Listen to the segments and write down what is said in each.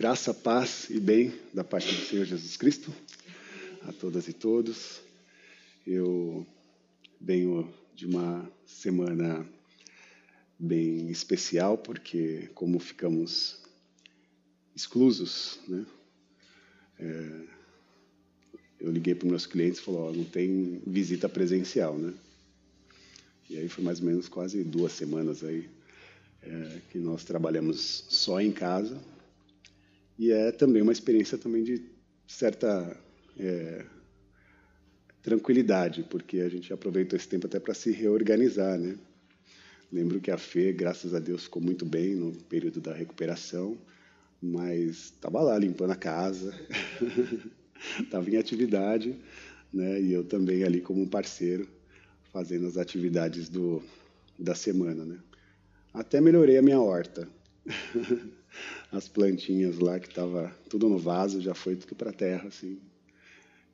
Graça, paz e bem da parte do Senhor Jesus Cristo a todas e todos. Eu venho de uma semana bem especial, porque como ficamos exclusos, né? É, eu liguei para meus clientes e falei, oh, não tem visita presencial, né? E aí foi mais ou menos quase duas semanas aí é, que nós trabalhamos só em casa, e é também uma experiência também de certa é, tranquilidade, porque a gente aproveitou esse tempo até para se reorganizar, né? Lembro que a Fê, graças a Deus, ficou muito bem no período da recuperação, mas estava lá limpando a casa, estava em atividade, né? E eu também ali como parceiro, fazendo as atividades do, da semana, né? Até melhorei a minha horta. as plantinhas lá que estava tudo no vaso já foi tudo para terra, assim.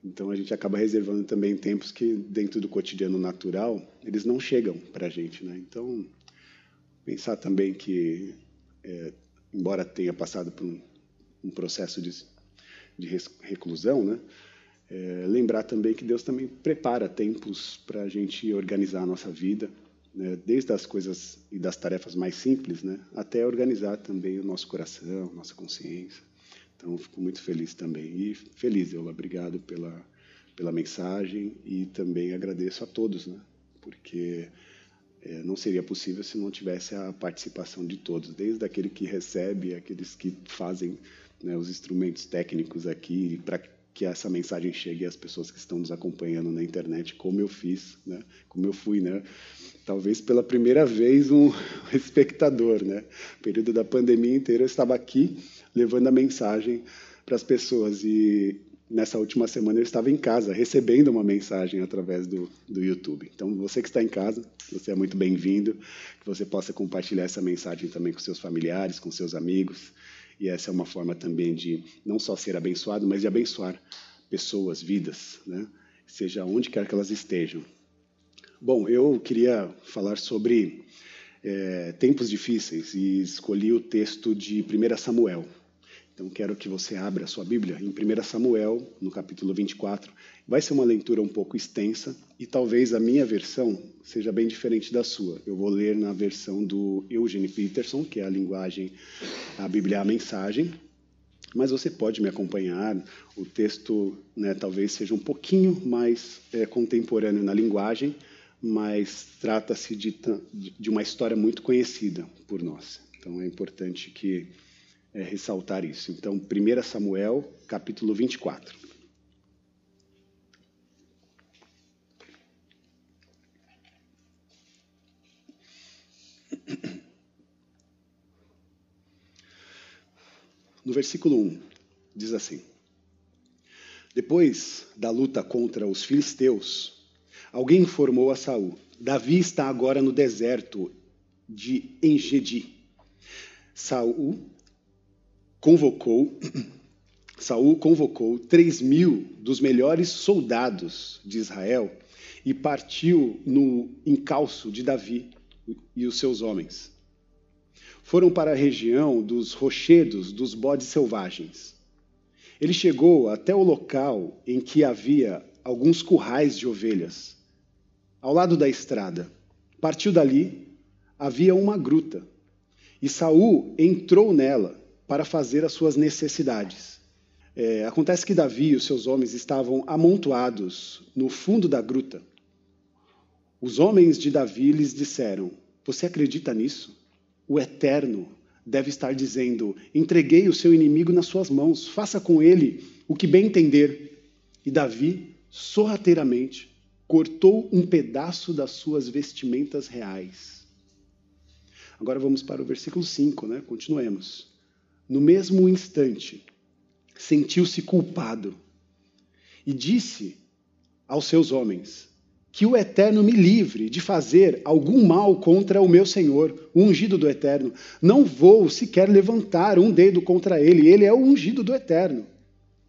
Então a gente acaba reservando também tempos que dentro do cotidiano natural eles não chegam para a gente, né? Então pensar também que é, embora tenha passado por um, um processo de, de, reclusão, né? É, lembrar também que Deus também prepara tempos para a gente organizar a nossa vida, né, desde as coisas e das tarefas mais simples, né, até organizar também o nosso coração, nossa consciência. Então, fico muito feliz também. E feliz, eu obrigado pela, pela mensagem e também agradeço a todos, né, porque é, não seria possível se não tivesse a participação de todos, desde aquele que recebe, aqueles que fazem né, os instrumentos técnicos aqui, para que essa mensagem chegue às pessoas que estão nos acompanhando na internet, como eu fiz, né? como eu fui, né? talvez pela primeira vez um espectador. Né? No período da pandemia inteira eu estava aqui levando a mensagem para as pessoas e nessa última semana eu estava em casa recebendo uma mensagem através do, do YouTube. Então você que está em casa, você é muito bem-vindo, que você possa compartilhar essa mensagem também com seus familiares, com seus amigos, e essa é uma forma também de não só ser abençoado, mas de abençoar pessoas, vidas, né? seja onde quer que elas estejam. Bom, eu queria falar sobre é, tempos difíceis e escolhi o texto de 1 Samuel. Então, quero que você abra a sua Bíblia em 1 Samuel, no capítulo 24. Vai ser uma leitura um pouco extensa e talvez a minha versão seja bem diferente da sua. Eu vou ler na versão do Eugene Peterson, que é a linguagem, a Bíblia, a mensagem. Mas você pode me acompanhar. O texto né, talvez seja um pouquinho mais é, contemporâneo na linguagem, mas trata-se de, de uma história muito conhecida por nós. Então é importante que é, ressaltar isso. Então, 1 Samuel, capítulo 24. No versículo 1, diz assim: Depois da luta contra os filisteus, alguém informou a Saul: Davi está agora no deserto de Engedi. Saul convocou, Saul convocou três mil dos melhores soldados de Israel e partiu no encalço de Davi e os seus homens. Foram para a região dos rochedos dos bodes selvagens. Ele chegou até o local em que havia alguns currais de ovelhas, ao lado da estrada. Partiu dali, havia uma gruta, e Saul entrou nela para fazer as suas necessidades. É, acontece que Davi e os seus homens estavam amontoados no fundo da gruta. Os homens de Davi lhes disseram: Você acredita nisso? O Eterno deve estar dizendo: Entreguei o seu inimigo nas suas mãos, faça com ele o que bem entender. E Davi, sorrateiramente, cortou um pedaço das suas vestimentas reais. Agora vamos para o versículo 5, né? Continuemos. No mesmo instante, sentiu-se culpado e disse aos seus homens: Que o Eterno me livre de fazer algum mal contra o meu Senhor, o ungido do Eterno. Não vou sequer levantar um dedo contra ele, ele é o ungido do Eterno.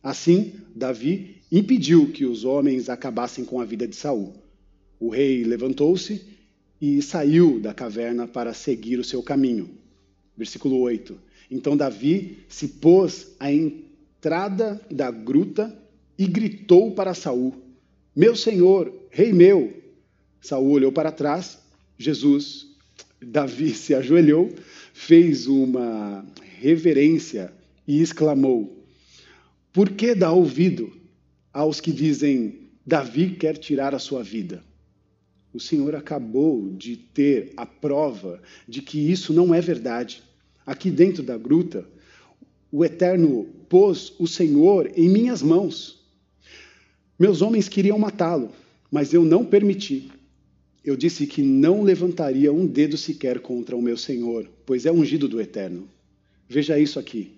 Assim, Davi impediu que os homens acabassem com a vida de Saul. O rei levantou-se e saiu da caverna para seguir o seu caminho. Versículo 8. Então Davi se pôs à entrada da gruta e gritou para Saul: Meu senhor, rei meu. Saul olhou para trás. Jesus, Davi se ajoelhou, fez uma reverência e exclamou: Por que dá ouvido aos que dizem Davi quer tirar a sua vida? O Senhor acabou de ter a prova de que isso não é verdade. Aqui dentro da gruta, o Eterno pôs o Senhor em minhas mãos. Meus homens queriam matá-lo, mas eu não permiti. Eu disse que não levantaria um dedo sequer contra o meu Senhor, pois é ungido do Eterno. Veja isso aqui.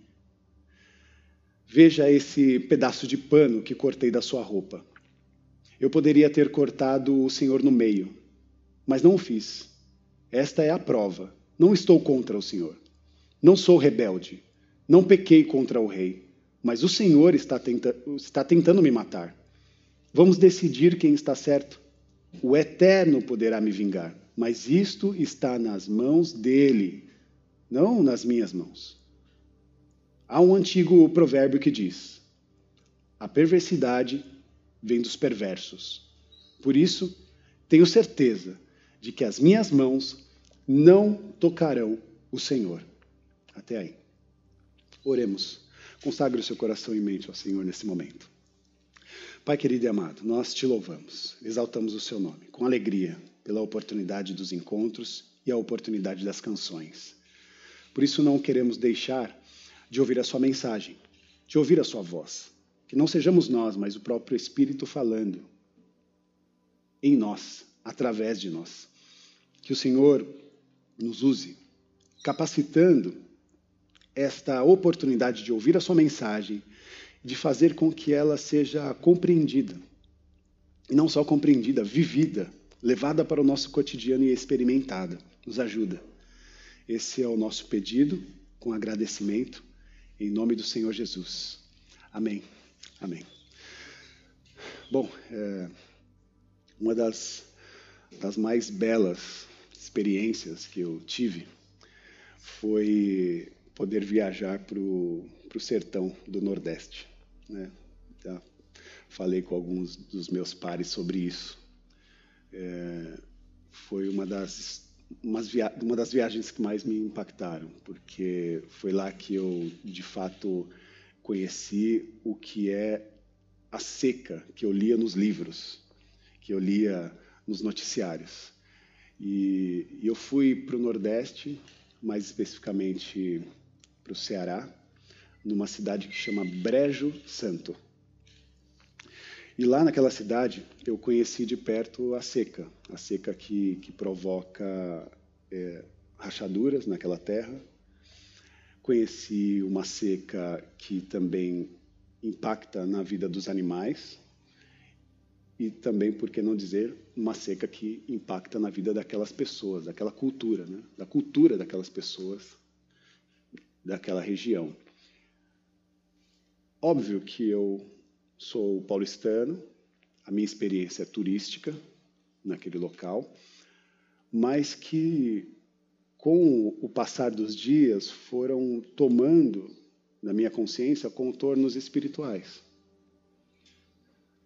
Veja esse pedaço de pano que cortei da sua roupa. Eu poderia ter cortado o Senhor no meio, mas não o fiz. Esta é a prova. Não estou contra o Senhor. Não sou rebelde. Não pequei contra o rei. Mas o Senhor está, tenta está tentando me matar. Vamos decidir quem está certo. O Eterno poderá me vingar, mas isto está nas mãos dele, não nas minhas mãos. Há um antigo provérbio que diz: a perversidade vem dos perversos. Por isso, tenho certeza de que as minhas mãos não tocarão o Senhor. Até aí. Oremos. Consagre o seu coração e mente ao Senhor nesse momento. Pai querido e amado, nós te louvamos, exaltamos o seu nome com alegria pela oportunidade dos encontros e a oportunidade das canções. Por isso não queremos deixar de ouvir a sua mensagem, de ouvir a sua voz. Que não sejamos nós, mas o próprio Espírito falando em nós, através de nós. Que o Senhor nos use, capacitando esta oportunidade de ouvir a sua mensagem, de fazer com que ela seja compreendida. E não só compreendida, vivida, levada para o nosso cotidiano e experimentada. Nos ajuda. Esse é o nosso pedido, com agradecimento, em nome do Senhor Jesus. Amém. Amém. Bom, é, uma das, das mais belas experiências que eu tive foi poder viajar para o sertão do Nordeste. Né? Já falei com alguns dos meus pares sobre isso. É, foi uma das, uma das viagens que mais me impactaram, porque foi lá que eu, de fato, conheci o que é a seca que eu lia nos livros, que eu lia nos noticiários. E eu fui para o Nordeste, mais especificamente para o Ceará, numa cidade que chama Brejo Santo. E lá naquela cidade eu conheci de perto a seca, a seca que, que provoca é, rachaduras naquela terra. Conheci uma seca que também impacta na vida dos animais e também, por que não dizer, uma seca que impacta na vida daquelas pessoas, daquela cultura, né? da cultura daquelas pessoas daquela região. Óbvio que eu sou paulistano, a minha experiência é turística naquele local, mas que com o passar dos dias foram tomando na minha consciência contornos espirituais.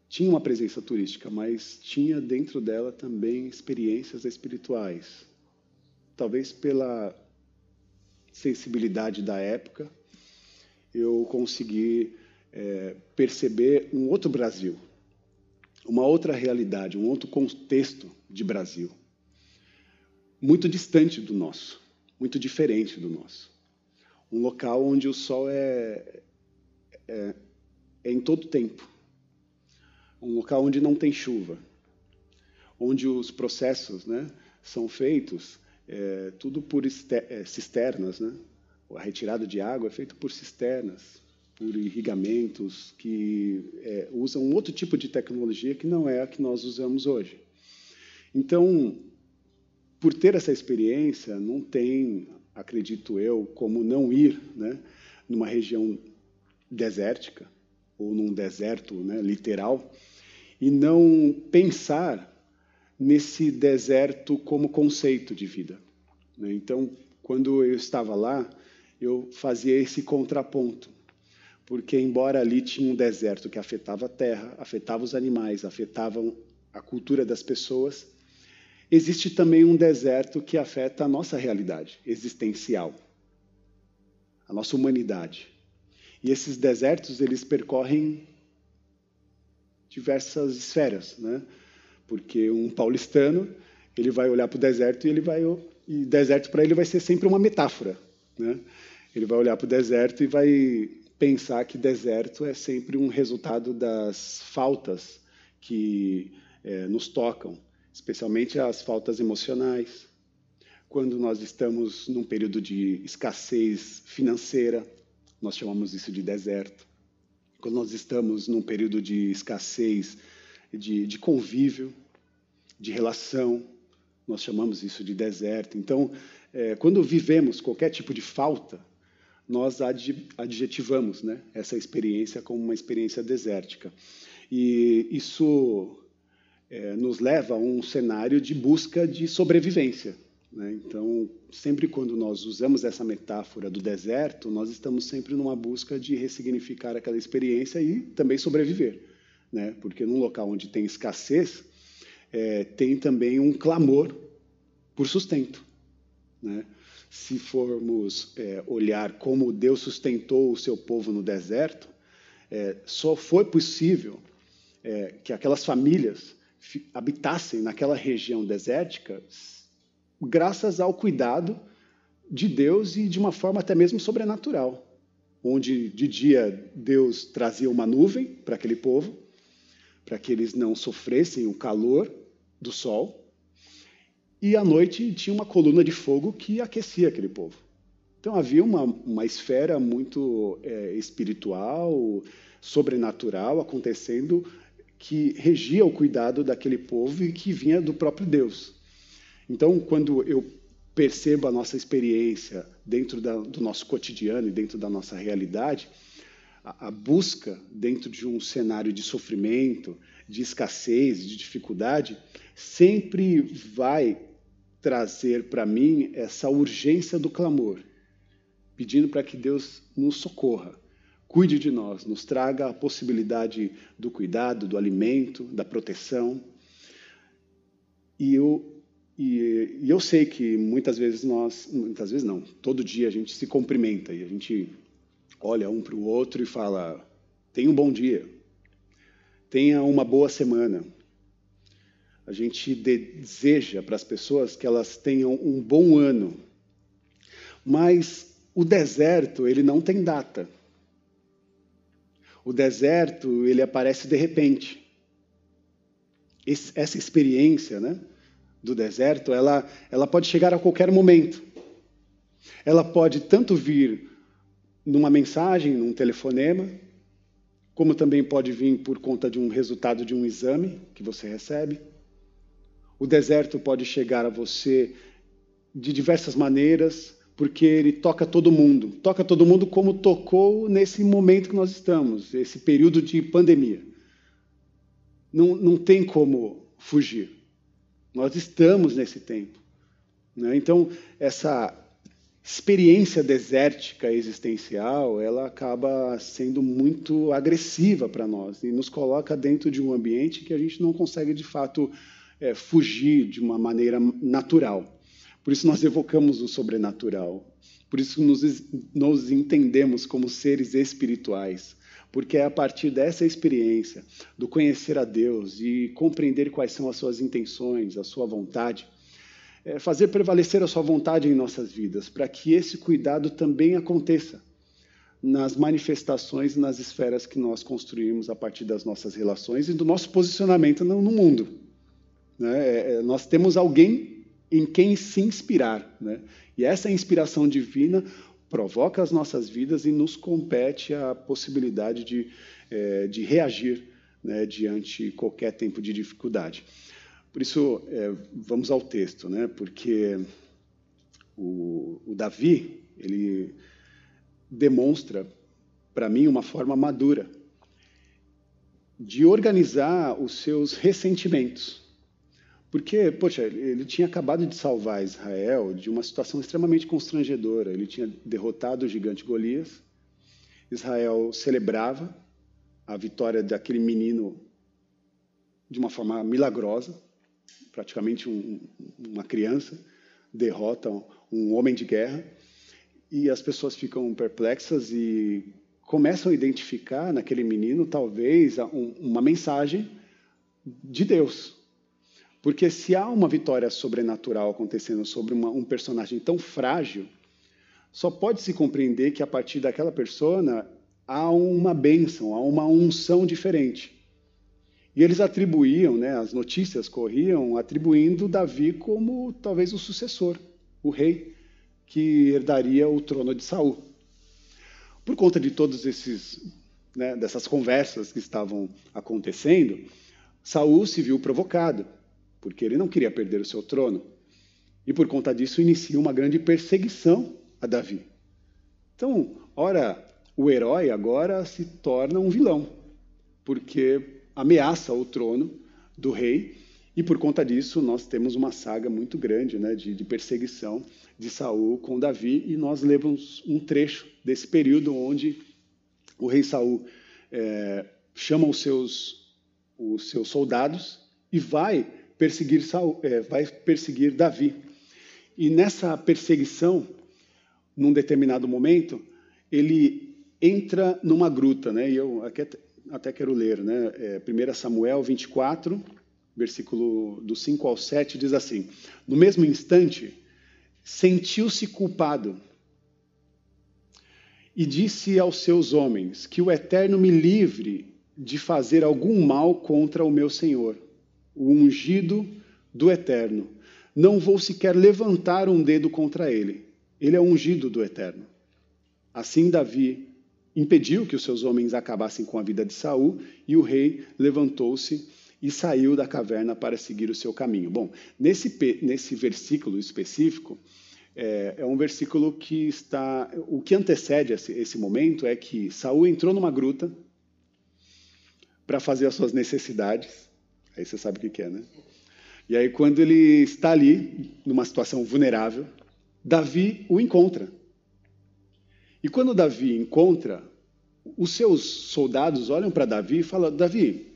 Tinha uma presença turística, mas tinha dentro dela também experiências espirituais. Talvez pela sensibilidade da época, eu consegui é, perceber um outro Brasil, uma outra realidade, um outro contexto de Brasil, muito distante do nosso, muito diferente do nosso. Um local onde o sol é, é, é em todo tempo, um local onde não tem chuva, onde os processos né, são feitos é, tudo por é, cisternas, né? A retirada de água é feita por cisternas, por irrigamentos que é, usam um outro tipo de tecnologia que não é a que nós usamos hoje. Então, por ter essa experiência, não tem, acredito eu, como não ir, né, numa região desértica ou num deserto, né, literal, e não pensar nesse deserto como conceito de vida. Né? Então, quando eu estava lá, eu fazia esse contraponto. Porque, embora ali tinha um deserto que afetava a terra, afetava os animais, afetava a cultura das pessoas, existe também um deserto que afeta a nossa realidade existencial, a nossa humanidade. E esses desertos, eles percorrem diversas esferas, né? Porque um paulistano, ele vai olhar para o deserto e ele vai e deserto para ele vai ser sempre uma metáfora, né? Ele vai olhar para o deserto e vai pensar que deserto é sempre um resultado das faltas que é, nos tocam, especialmente as faltas emocionais. Quando nós estamos num período de escassez financeira, nós chamamos isso de deserto. Quando nós estamos num período de escassez de, de convívio, de relação, nós chamamos isso de deserto. Então, é, quando vivemos qualquer tipo de falta, nós adjetivamos né, essa experiência como uma experiência desértica. E isso é, nos leva a um cenário de busca de sobrevivência. Né? Então, sempre quando nós usamos essa metáfora do deserto, nós estamos sempre numa busca de ressignificar aquela experiência e também sobreviver. Né? Porque num local onde tem escassez, é, tem também um clamor por sustento. Né? Se formos é, olhar como Deus sustentou o seu povo no deserto, é, só foi possível é, que aquelas famílias habitassem naquela região desértica graças ao cuidado de Deus e de uma forma até mesmo sobrenatural, onde de dia Deus trazia uma nuvem para aquele povo, para que eles não sofressem o calor do sol, e à noite tinha uma coluna de fogo que aquecia aquele povo. Então havia uma, uma esfera muito é, espiritual, sobrenatural acontecendo que regia o cuidado daquele povo e que vinha do próprio Deus. Então, quando eu percebo a nossa experiência dentro da, do nosso cotidiano e dentro da nossa realidade, a, busca dentro de um cenário de sofrimento, de escassez, de dificuldade, sempre vai trazer para mim essa urgência do clamor, pedindo para que Deus nos socorra, cuide de nós, nos traga a possibilidade do cuidado, do alimento, da proteção. E eu e, e, eu sei que muitas vezes nós, muitas vezes não, todo dia a gente se cumprimenta e a gente olha um para o outro e fala: tenha um bom dia, tenha uma boa semana. A gente deseja para as pessoas que elas tenham um bom ano, mas o deserto ele não tem data. O deserto ele aparece de repente. essa experiência, né? do deserto, ela, ela pode chegar a qualquer momento. Ela pode tanto vir numa mensagem, num telefonema, como também pode vir por conta de um resultado de um exame que você recebe. O deserto pode chegar a você de diversas maneiras, porque ele toca todo mundo. Toca todo mundo como tocou nesse momento que nós estamos, esse período de pandemia. Não, não tem como fugir. Nós estamos nesse tempo. Né? Então, essa experiência desértica existencial, ela acaba sendo muito agressiva para nós e nos coloca dentro de um ambiente que a gente não consegue, de fato, é, fugir de uma maneira natural. Por isso nós evocamos o sobrenatural. Por isso nos, nos entendemos como seres espirituais porque é a partir dessa experiência, do conhecer a Deus e compreender quais são as suas intenções, a sua vontade, é fazer prevalecer a sua vontade em nossas vidas, para que esse cuidado também aconteça nas manifestações, nas esferas que nós construímos a partir das nossas relações e do nosso posicionamento no mundo. Né? É, é, nós temos alguém em quem se inspirar, né? e essa inspiração divina provoca as nossas vidas e nos compete a possibilidade de, de reagir né, diante qualquer tempo de dificuldade. Por isso, é, vamos ao texto, né, porque o, o Davi ele demonstra para mim uma forma madura de organizar os seus ressentimentos. Porque, poxa, ele tinha acabado de salvar Israel de uma situação extremamente constrangedora. Ele tinha derrotado o gigante Golias. Israel celebrava a vitória daquele menino de uma forma milagrosa, praticamente um, uma criança derrota um homem de guerra. E as pessoas ficam perplexas e começam a identificar naquele menino, talvez, uma mensagem de Deus porque se há uma vitória sobrenatural acontecendo sobre uma, um personagem tão frágil, só pode se compreender que a partir daquela persona há uma bênção, há uma unção diferente. E eles atribuíam, né, as notícias corriam atribuindo Davi como talvez o sucessor, o rei que herdaria o trono de Saul. Por conta de todos esses, né, dessas conversas que estavam acontecendo, Saul se viu provocado porque ele não queria perder o seu trono. E por conta disso inicia uma grande perseguição a Davi. Então, ora, o herói agora se torna um vilão, porque ameaça o trono do rei, e por conta disso nós temos uma saga muito grande né, de, de perseguição de Saul com Davi, e nós lemos um trecho desse período onde o rei Saul é, chama os seus, os seus soldados e vai perseguir, Saul, é, vai perseguir Davi. E nessa perseguição, num determinado momento, ele entra numa gruta, né? E eu até, até quero ler, né? É, 1 Samuel 24, versículo do 5 ao 7, diz assim: No mesmo instante, sentiu-se culpado e disse aos seus homens: Que o Eterno me livre de fazer algum mal contra o meu Senhor o ungido do Eterno. Não vou sequer levantar um dedo contra ele. Ele é ungido do Eterno. Assim Davi impediu que os seus homens acabassem com a vida de Saul e o rei levantou-se e saiu da caverna para seguir o seu caminho. Bom, nesse, nesse versículo específico, é, é um versículo que está. O que antecede esse, esse momento é que Saul entrou numa gruta para fazer as suas necessidades Aí você sabe o que é, né? E aí, quando ele está ali, numa situação vulnerável, Davi o encontra. E quando Davi encontra, os seus soldados olham para Davi e falam: Davi,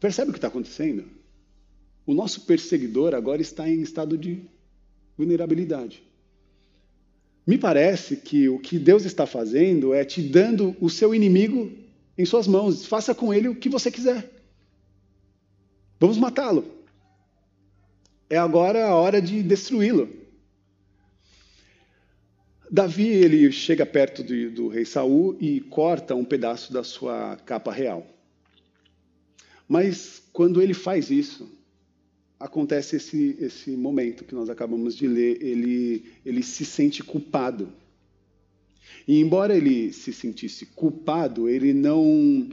percebe o que está acontecendo? O nosso perseguidor agora está em estado de vulnerabilidade. Me parece que o que Deus está fazendo é te dando o seu inimigo em suas mãos. Faça com ele o que você quiser. Vamos matá-lo. É agora a hora de destruí-lo. Davi ele chega perto do, do, rei Saul e corta um pedaço da sua capa real. Mas quando ele faz isso, acontece esse, esse momento que nós acabamos de ler. Ele, ele se sente culpado. E embora ele se sentisse culpado, ele não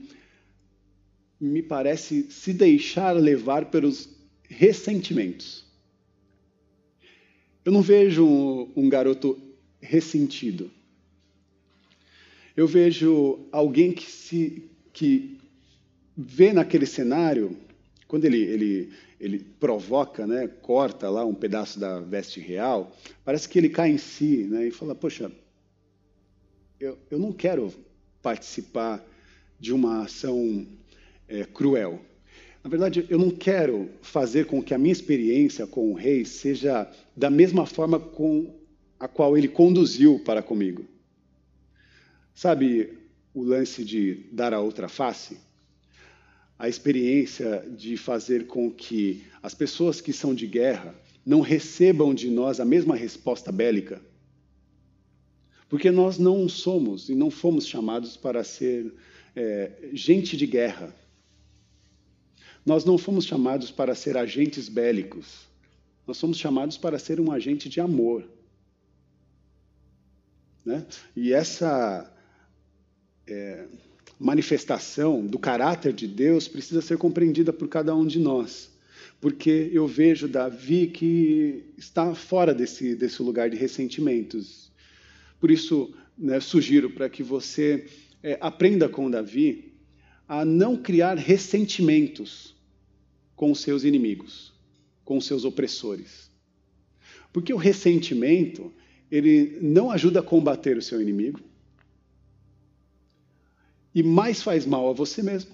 me parece se deixar levar pelos ressentimentos. Eu não vejo um garoto ressentido. Eu vejo alguém que se que vê naquele cenário, quando ele, ele, ele provoca, né, corta lá um pedaço da veste real, parece que ele cai em si né, e fala: Poxa, eu, eu não quero participar de uma ação é, cruel. Na verdade, eu não quero fazer com que a minha experiência com o rei seja da mesma forma com a qual ele conduziu para comigo. Sabe o lance de dar a outra face? A experiência de fazer com que as pessoas que são de guerra não recebam de nós a mesma resposta bélica. Porque nós não somos e não fomos chamados para ser é, gente de guerra. Nós não fomos chamados para ser agentes bélicos. Nós somos chamados para ser um agente de amor. Né? E essa é, manifestação do caráter de Deus precisa ser compreendida por cada um de nós. Porque eu vejo Davi que está fora desse, desse lugar de ressentimentos. Por isso, né, sugiro para que você é, aprenda com Davi a não criar ressentimentos com os seus inimigos. com seus opressores. Porque o ressentimento, ele não ajuda a combater o seu inimigo e mais faz mal a você mesmo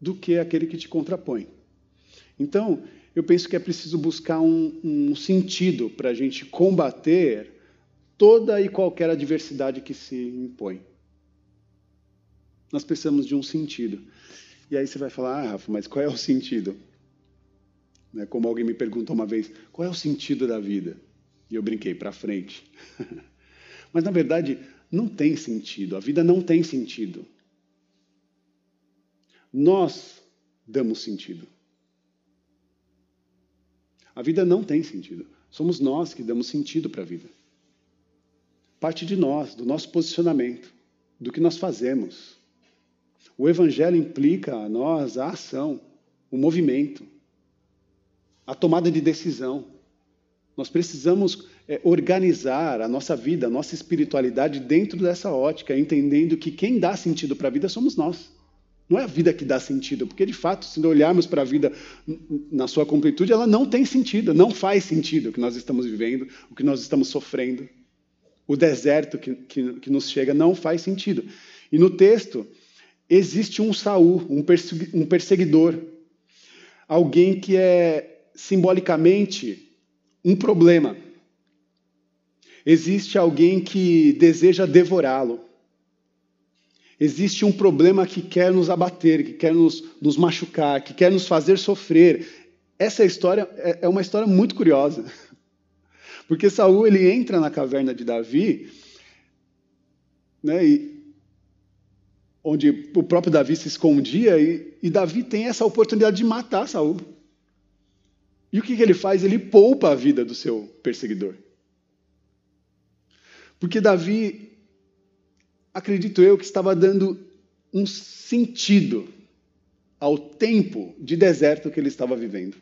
do que aquele que te contrapõe. Então, eu penso que é preciso buscar um, um sentido para a gente combater toda e qualquer adversidade que se impõe. Nós precisamos de um sentido. E aí você vai falar, ah, Rafa, mas qual é o sentido? Né, como alguém me perguntou uma vez, qual é o sentido da vida? E eu brinquei, para frente. mas na verdade, não tem sentido. A vida não tem sentido. Nós damos sentido. A vida não tem sentido. Somos nós que damos sentido para a vida. Parte de nós, do nosso posicionamento, do que nós fazemos. O Evangelho implica a nós a ação, o movimento, a tomada de decisão. Nós precisamos é, organizar a nossa vida, a nossa espiritualidade dentro dessa ótica, entendendo que quem dá sentido para a vida somos nós. Não é a vida que dá sentido, porque de fato, se olharmos para a vida na sua completude, ela não tem sentido, não faz sentido o que nós estamos vivendo, o que nós estamos sofrendo. O deserto que, que, que nos chega não faz sentido. E no texto, existe um Saul, um perseguidor, alguém que é simbolicamente um problema. Existe alguém que deseja devorá-lo. Existe um problema que quer nos abater, que quer nos, nos machucar, que quer nos fazer sofrer. Essa história é, é uma história muito curiosa. Porque Saul ele entra na caverna de Davi, né, e, onde o próprio Davi se escondia, e, e, Davi tem essa oportunidade de matar Saul. E o que, que ele faz? Ele poupa a vida do seu perseguidor. Porque Davi acredito eu, que estava dando um sentido ao tempo de deserto que ele estava vivendo.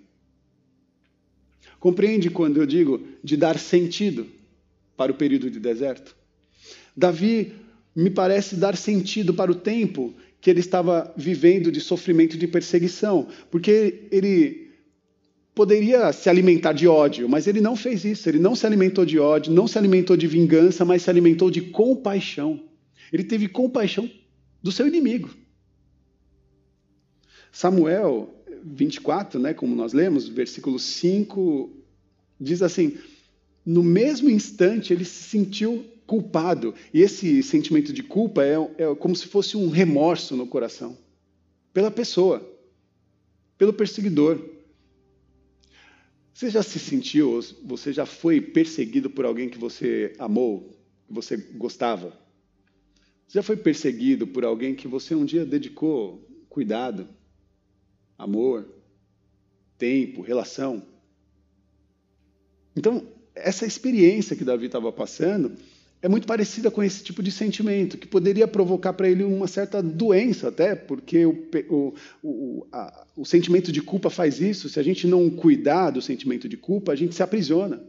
Compreende quando eu digo de dar sentido para o período de deserto? Davi me parece dar sentido para o tempo que ele estava vivendo de sofrimento e de perseguição, porque ele poderia se alimentar de ódio, mas ele não fez isso. Ele não se alimentou de ódio, não se alimentou de vingança, mas se alimentou de compaixão. Ele teve compaixão do seu inimigo. Samuel 24, né, como nós lemos, versículo 5, diz assim: No mesmo instante ele se sentiu culpado. E esse sentimento de culpa é, é como se fosse um remorso no coração pela pessoa, pelo perseguidor. Você já se sentiu, você já foi perseguido por alguém que você amou, que você gostava? Você já foi perseguido por alguém que você um dia dedicou cuidado, amor, tempo, relação? Então, essa experiência que Davi estava passando é muito parecida com esse tipo de sentimento, que poderia provocar para ele uma certa doença, até, porque o, o, o, a, o sentimento de culpa faz isso. Se a gente não cuidar do sentimento de culpa, a gente se aprisiona.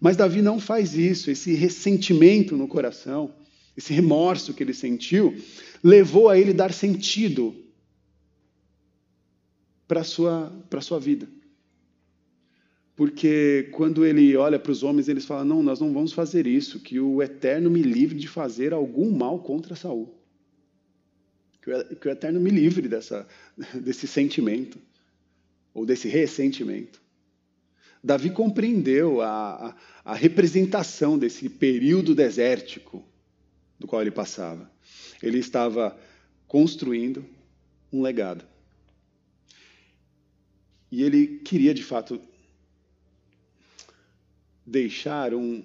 Mas Davi não faz isso, esse ressentimento no coração esse remorso que ele sentiu, levou a ele dar sentido para a sua, sua vida. Porque quando ele olha para os homens, eles falam: Não, nós não vamos fazer isso, que o Eterno me livre de fazer algum mal contra Saul. Que o, Eterno me livre dessa, desse sentimento, ou desse ressentimento. Davi compreendeu a, a, a representação desse período desértico do qual ele passava. Ele estava construindo um legado. E ele queria, de fato, deixar um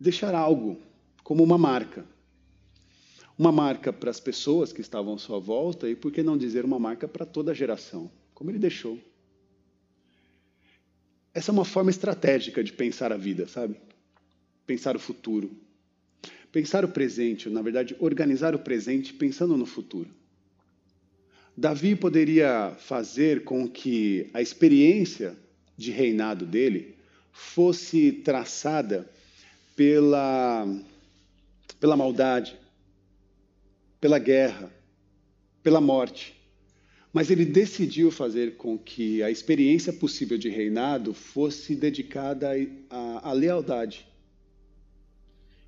deixar algo como uma marca. Uma marca para as pessoas que estavam à sua volta e por que não dizer uma marca para toda a geração, como ele deixou. Essa é uma forma estratégica de pensar a vida, sabe? pensar o futuro. Pensar o presente, na verdade, organizar o presente pensando no futuro. Davi poderia fazer com que a experiência de reinado dele fosse traçada pela, pela maldade, pela guerra, pela morte. Mas ele decidiu fazer com que a experiência possível de reinado fosse dedicada à, à lealdade.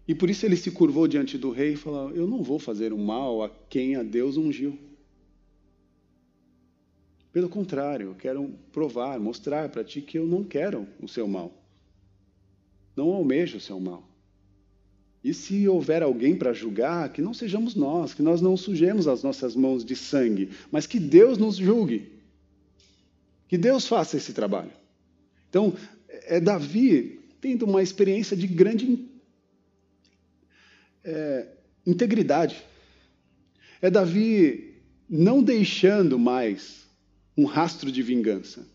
E por isso ele se curvou diante do rei e falou: Eu não vou fazer o mal a quem a Deus ungiu. Pelo contrário, eu quero provar, mostrar para ti que eu não quero o seu mal. Não almejo o seu mal. E se houver alguém para julgar, que não sejamos nós, que nós não sujemos as nossas mãos de sangue, mas que Deus nos julgue. Que Deus faça esse trabalho. Então, é Davi tendo uma experiência de grande é, integridade. É Davi não deixando mais um rastro de vingança,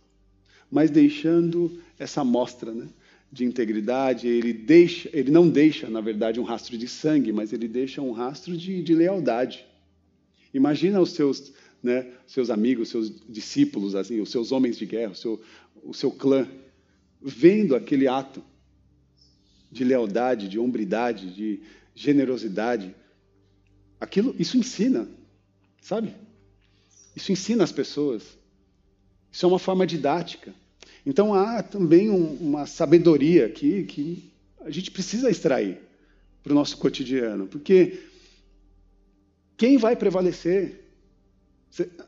mas deixando essa amostra, né? de integridade, ele, deixa, ele não deixa, na verdade, um rastro de sangue, mas ele deixa um rastro de, de lealdade. Imagina os seus, né, seus amigos, seus discípulos, assim, os seus homens de guerra, o seu, o seu clã, vendo aquele ato de lealdade, de hombridade, de generosidade. Aquilo, isso ensina, sabe? Isso ensina as pessoas. Isso é uma forma didática. Então há também um, uma sabedoria aqui que a gente precisa extrair para o nosso cotidiano, porque quem vai prevalecer?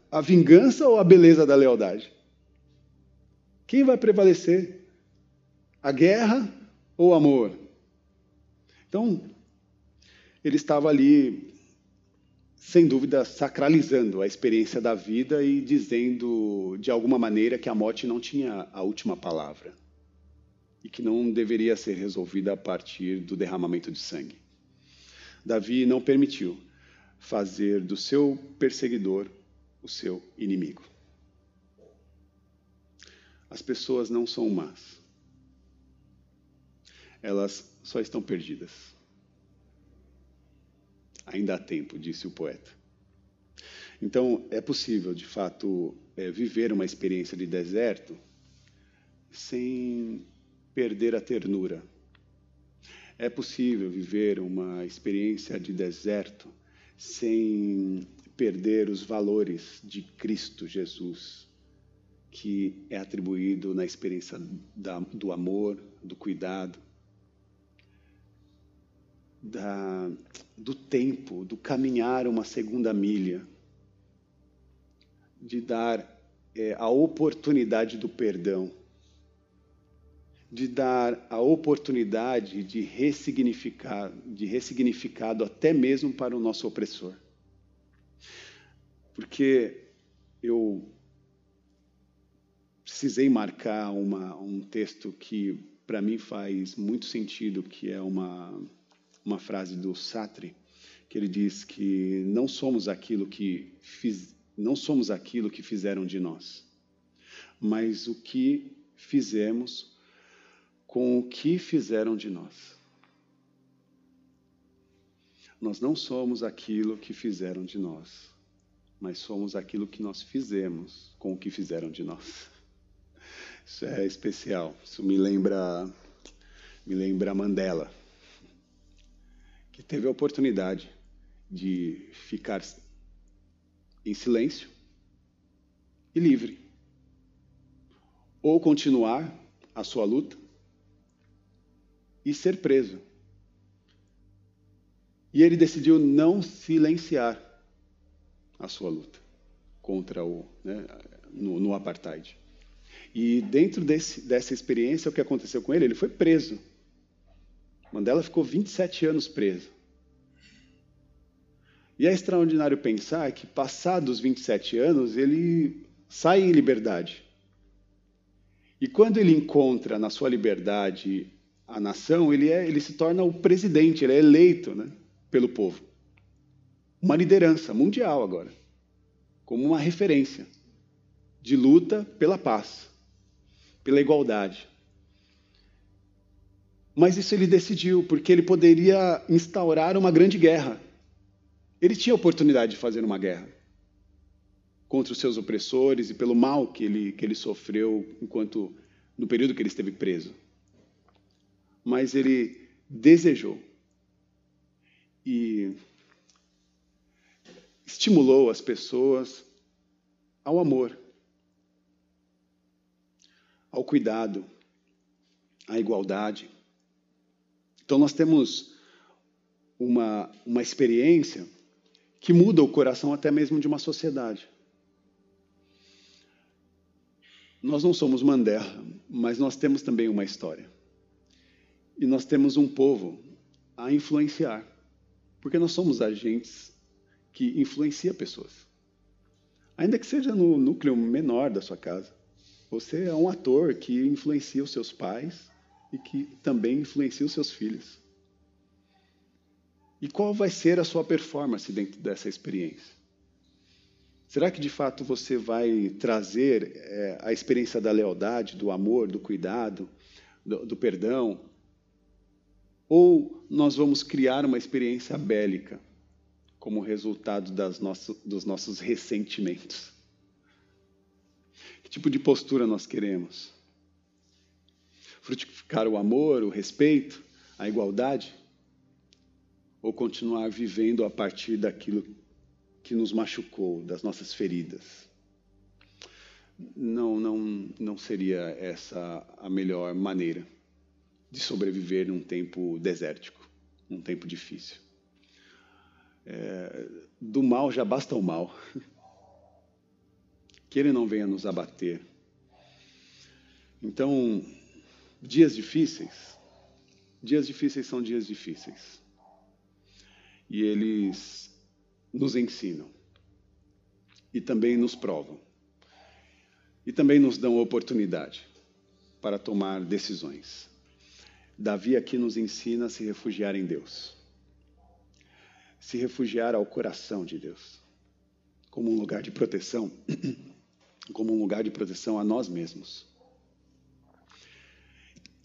A vingança ou a beleza da lealdade? Quem vai prevalecer? A guerra ou o amor? Então, ele estava ali sem dúvida, sacralizando a experiência da vida e dizendo, de alguma maneira, que a morte não tinha a última palavra e que não deveria ser resolvida a partir do derramamento de sangue. Davi não permitiu fazer do seu perseguidor o seu inimigo. As pessoas não são más. Elas só estão perdidas. Ainda há tempo, disse o poeta. Então, é possível, de fato, é, viver uma experiência de deserto sem perder a ternura. É possível viver uma experiência de deserto sem perder os valores de Cristo Jesus, que é atribuído na experiência da, do amor, do cuidado, da, do tempo, do caminhar uma segunda milha, de dar é, a oportunidade do perdão, de dar a oportunidade de ressignificar, de ressignificado até mesmo para o nosso opressor. Porque eu precisei marcar uma, um texto que para mim faz muito sentido, que é uma uma frase do Sartre, que ele diz que não somos aquilo que fiz, não somos aquilo que fizeram de nós, mas o que fizemos com o que fizeram de nós. Nós não somos aquilo que fizeram de nós, mas somos aquilo que nós fizemos com o que fizeram de nós. Isso é especial. Isso me lembra me lembra Mandela que teve a oportunidade de ficar em silêncio e livre, ou continuar a sua luta e ser preso. E ele decidiu não silenciar a sua luta contra o né, no, no apartheid. E dentro desse, dessa experiência, o que aconteceu com ele? Ele foi preso Mandela ficou 27 anos preso. E é extraordinário pensar que, passados 27 anos, ele sai em liberdade. E quando ele encontra na sua liberdade a nação, ele, é, ele se torna o presidente, ele é eleito né, pelo povo. Uma liderança mundial agora, como uma referência de luta pela paz, pela igualdade. Mas isso ele decidiu, porque ele poderia instaurar uma grande guerra. Ele tinha a oportunidade de fazer uma guerra contra os seus opressores e pelo mal que ele, que ele sofreu enquanto no período que ele esteve preso. Mas ele desejou e estimulou as pessoas ao amor, ao cuidado, à igualdade. Então, nós temos uma, uma experiência que muda o coração até mesmo de uma sociedade. Nós não somos Mandela, mas nós temos também uma história. E nós temos um povo a influenciar, porque nós somos agentes que influencia pessoas. Ainda que seja no núcleo menor da sua casa. Você é um ator que influencia os seus pais e que também influencia os seus filhos. E qual vai ser a sua performance dentro dessa experiência? Será que de fato você vai trazer é, a experiência da lealdade, do amor, do cuidado, do, do perdão? Ou nós vamos criar uma experiência bélica como resultado das nosso, dos nossos ressentimentos? Que tipo de postura nós queremos? Frutificar o amor, o respeito, a igualdade? Ou continuar vivendo a partir daquilo que nos machucou, das nossas feridas. Não, não, não seria essa a melhor maneira de sobreviver num tempo desértico, num tempo difícil. É, do mal já basta o mal. Que ele não venha nos abater. Então, dias difíceis, dias difíceis são dias difíceis. E eles nos ensinam e também nos provam. E também nos dão oportunidade para tomar decisões. Davi aqui nos ensina a se refugiar em Deus. Se refugiar ao coração de Deus, como um lugar de proteção, como um lugar de proteção a nós mesmos.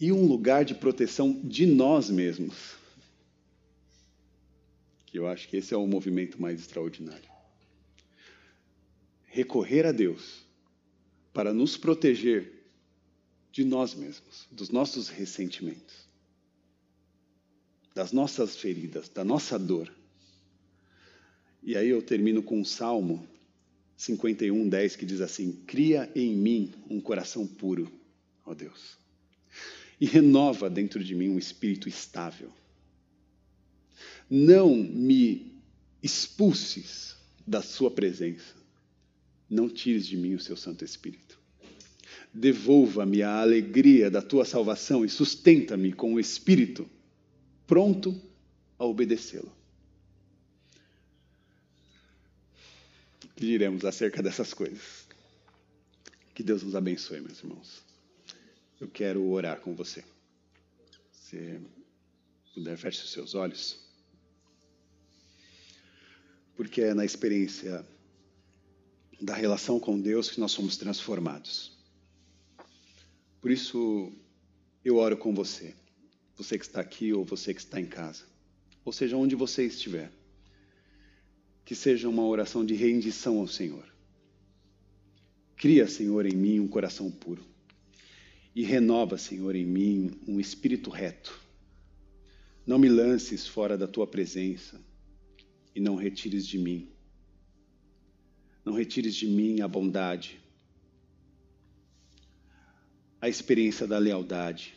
E um lugar de proteção de nós mesmos que eu acho que esse é o movimento mais extraordinário. Recorrer a Deus para nos proteger de nós mesmos, dos nossos ressentimentos, das nossas feridas, da nossa dor. E aí eu termino com um Salmo 51, 10, que diz assim: Cria em mim um coração puro, ó Deus, e renova dentro de mim um espírito estável não me expulses da sua presença. Não tires de mim o seu Santo Espírito. Devolva-me a alegria da tua salvação e sustenta-me com o espírito pronto a obedecê-lo. Que diremos acerca dessas coisas? Que Deus nos abençoe, meus irmãos. Eu quero orar com você. Se puder, feche os seus olhos porque é na experiência da relação com Deus que nós somos transformados. Por isso, eu oro com você, você que está aqui ou você que está em casa, ou seja, onde você estiver. Que seja uma oração de rendição ao Senhor. Cria, Senhor, em mim um coração puro. E renova, Senhor, em mim um espírito reto. Não me lances fora da tua presença e não retires de mim. Não retires de mim a bondade, a experiência da lealdade,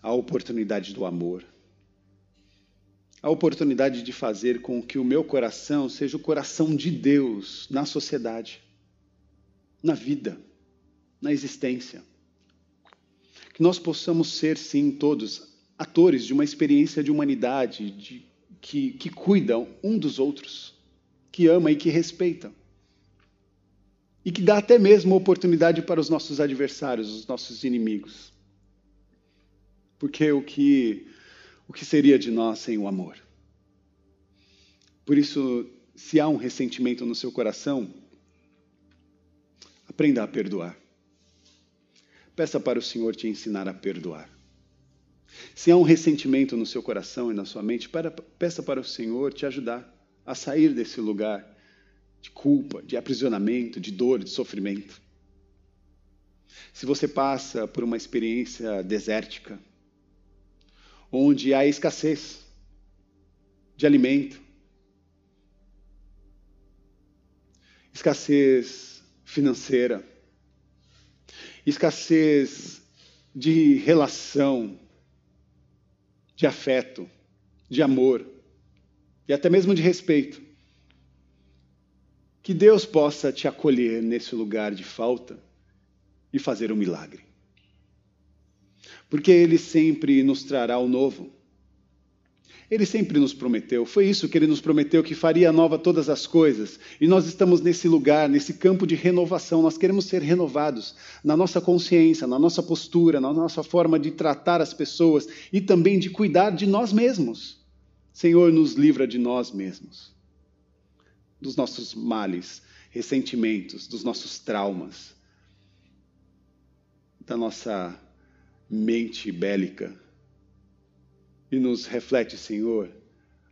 a oportunidade do amor, a oportunidade de fazer com que o meu coração seja o coração de Deus na sociedade, na vida, na existência. Que nós possamos ser, sim, todos atores de uma experiência de humanidade, de que, que cuidam um dos outros, que ama e que respeita. E que dá até mesmo oportunidade para os nossos adversários, os nossos inimigos. Porque o que, o que seria de nós sem o amor? Por isso, se há um ressentimento no seu coração, aprenda a perdoar. Peça para o Senhor te ensinar a perdoar. Se há um ressentimento no seu coração e na sua mente, peça para o Senhor te ajudar a sair desse lugar de culpa, de aprisionamento, de dor, de sofrimento. Se você passa por uma experiência desértica, onde há escassez de alimento, escassez financeira, escassez de relação, de afeto, de amor e até mesmo de respeito. Que Deus possa te acolher nesse lugar de falta e fazer um milagre. Porque Ele sempre nos trará o novo. Ele sempre nos prometeu, foi isso que ele nos prometeu, que faria nova todas as coisas. E nós estamos nesse lugar, nesse campo de renovação. Nós queremos ser renovados na nossa consciência, na nossa postura, na nossa forma de tratar as pessoas e também de cuidar de nós mesmos. Senhor, nos livra de nós mesmos, dos nossos males, ressentimentos, dos nossos traumas, da nossa mente bélica e nos reflete, Senhor,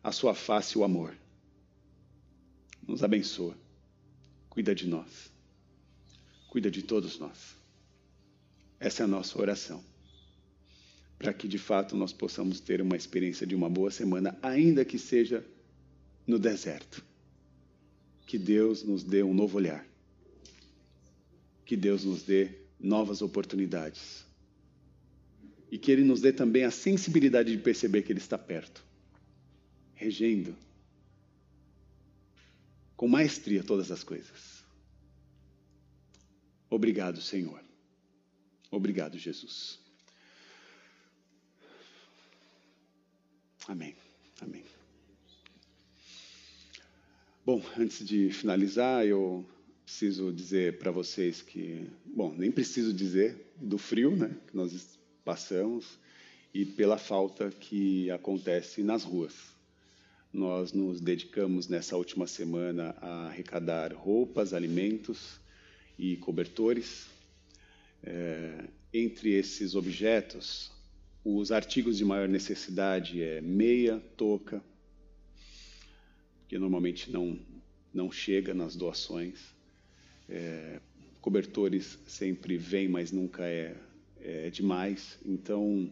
a sua face e o amor. Nos abençoa. Cuida de nós. Cuida de todos nós. Essa é a nossa oração. Para que de fato nós possamos ter uma experiência de uma boa semana, ainda que seja no deserto. Que Deus nos dê um novo olhar. Que Deus nos dê novas oportunidades e que Ele nos dê também a sensibilidade de perceber que Ele está perto, regendo com maestria todas as coisas. Obrigado, Senhor. Obrigado, Jesus. Amém. Amém. Bom, antes de finalizar, eu preciso dizer para vocês que, bom, nem preciso dizer do frio, né, que nós passamos e pela falta que acontece nas ruas. Nós nos dedicamos nessa última semana a arrecadar roupas, alimentos e cobertores. É, entre esses objetos, os artigos de maior necessidade é meia, touca, que normalmente não, não chega nas doações. É, cobertores sempre vem, mas nunca é é demais. Então,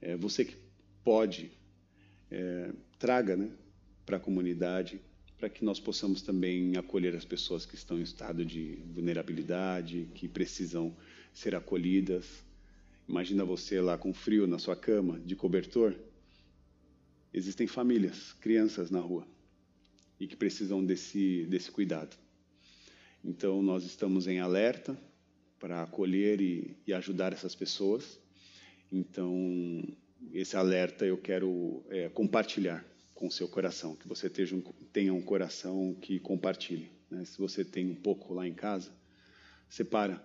é, você que pode, é, traga né, para a comunidade, para que nós possamos também acolher as pessoas que estão em estado de vulnerabilidade, que precisam ser acolhidas. Imagina você lá com frio na sua cama, de cobertor. Existem famílias, crianças na rua, e que precisam desse, desse cuidado. Então, nós estamos em alerta, para acolher e, e, ajudar essas pessoas. Então, esse alerta eu quero é, compartilhar com o seu coração, que você tenha um, tenha um coração que compartilhe. Né? Se você tem um pouco lá em casa, separa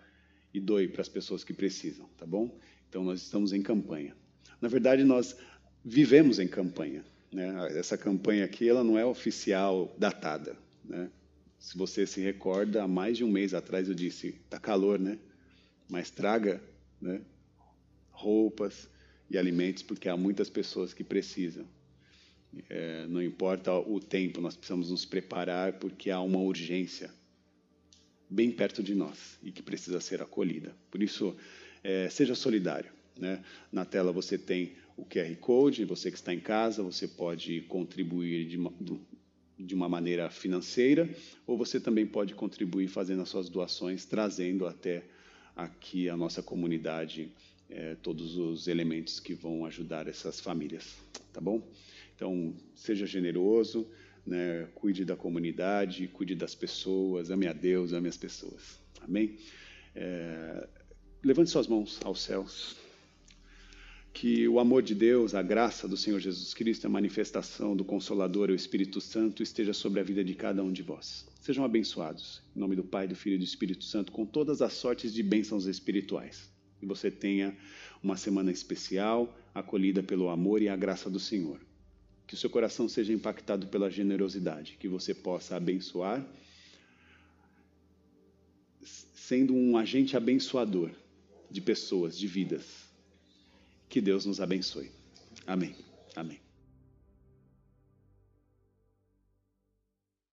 e doe para as pessoas que precisam, tá bom? Então, nós estamos em campanha. Na verdade, nós vivemos em campanha. Né? Essa campanha aqui ela não é oficial, datada. Né? Se você se recorda, há mais de um mês atrás eu disse: está calor, né? mas traga né, roupas e alimentos, porque há muitas pessoas que precisam. É, não importa o tempo, nós precisamos nos preparar, porque há uma urgência bem perto de nós e que precisa ser acolhida. Por isso, é, seja solidário. Né? Na tela você tem o QR Code, você que está em casa, você pode contribuir de de uma maneira financeira, ou você também pode contribuir fazendo as suas doações, trazendo até aqui a nossa comunidade é, todos os elementos que vão ajudar essas famílias, tá bom? Então, seja generoso, né, cuide da comunidade, cuide das pessoas, ame a Deus, ame as pessoas, amém? É, levante suas mãos aos céus. Que o amor de Deus, a graça do Senhor Jesus Cristo, a manifestação do Consolador, o Espírito Santo, esteja sobre a vida de cada um de vós. Sejam abençoados. Em nome do Pai, do Filho e do Espírito Santo, com todas as sortes de bênçãos espirituais. Que você tenha uma semana especial, acolhida pelo amor e a graça do Senhor. Que o seu coração seja impactado pela generosidade, que você possa abençoar, sendo um agente abençoador de pessoas, de vidas. Que Deus nos abençoe. Amém. Amém.